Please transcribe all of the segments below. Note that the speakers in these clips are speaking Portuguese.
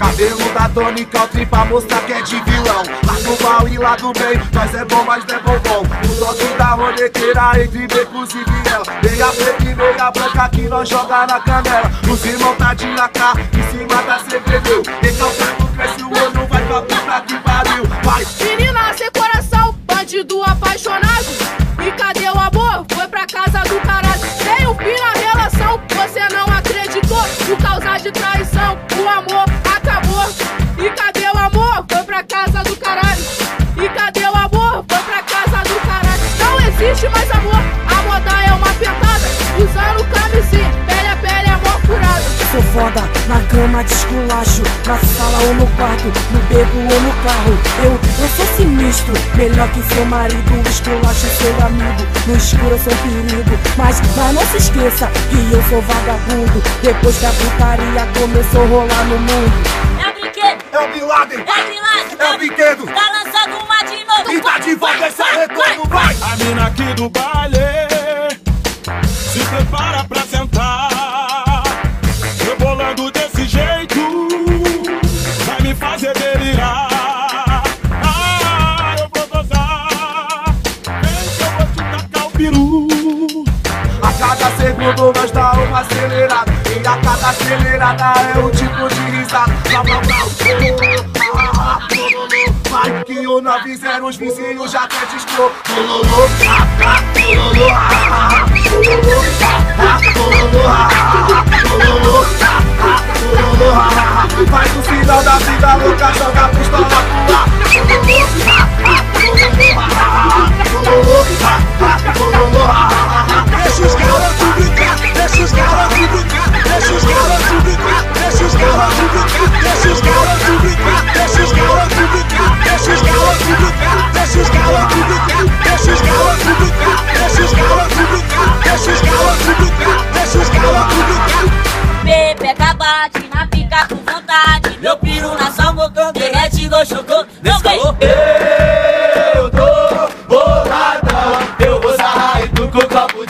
Cabelo da Tony Country pra mostrar que é de vilão. Lá do mal e lá do bem, nós é bom, mas não é bom O toque da ronequeira entre becos e viela. Meia preta e meia branca que nós joga na canela. Os irmãos tá de AK, em cima da CPV Recalcado cresce o olho, vai pra puta que pariu. Vai! Menina sem coração, bandido apaixonado. E cadê o amor? Foi pra casa do caralho cama de esculacho Na sala ou no quarto, no beco ou no carro. Eu, eu sou sinistro, melhor que seu marido Esculacho seu amigo, no escuro eu sou perigo. Mas, mas não se esqueça que eu sou vagabundo. Depois que a putaria começou a rolar no mundo. É o brinquedo, É o Bin Laden! é o Bilade, É o brinquedo! Tá lançando uma de novo. E tá de volta esse retorno, vai! A mina aqui do baile se prepara pra acelerada. E a cada acelerada é um tipo de risada. Blá lololô. Vai que o 90 os vizinhos já até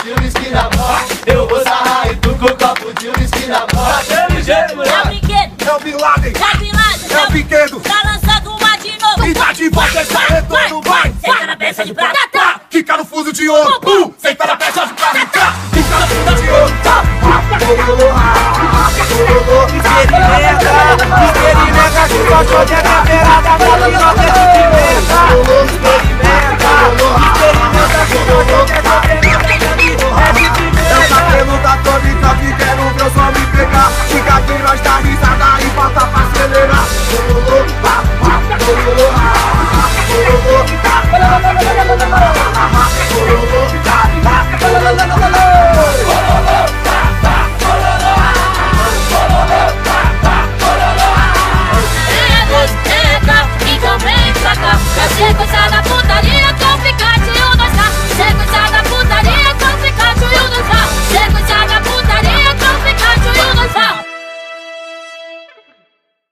de uísque na mão. Eu vou sarrar e tu com um copo de uísque na mão. Tá dando jeito, mulher. É o brinquedo. É o Bin Laden. É o Bin Laden. É, é o brinquedo. Tá lançando uma de novo. E tá de volta, essa retorno vai. Senta na peça de prata. Tá. Fica no fuso de ouro. Pum. Uh, senta na peça de prata. Tá. Fica na funda de ouro. Tá. tá.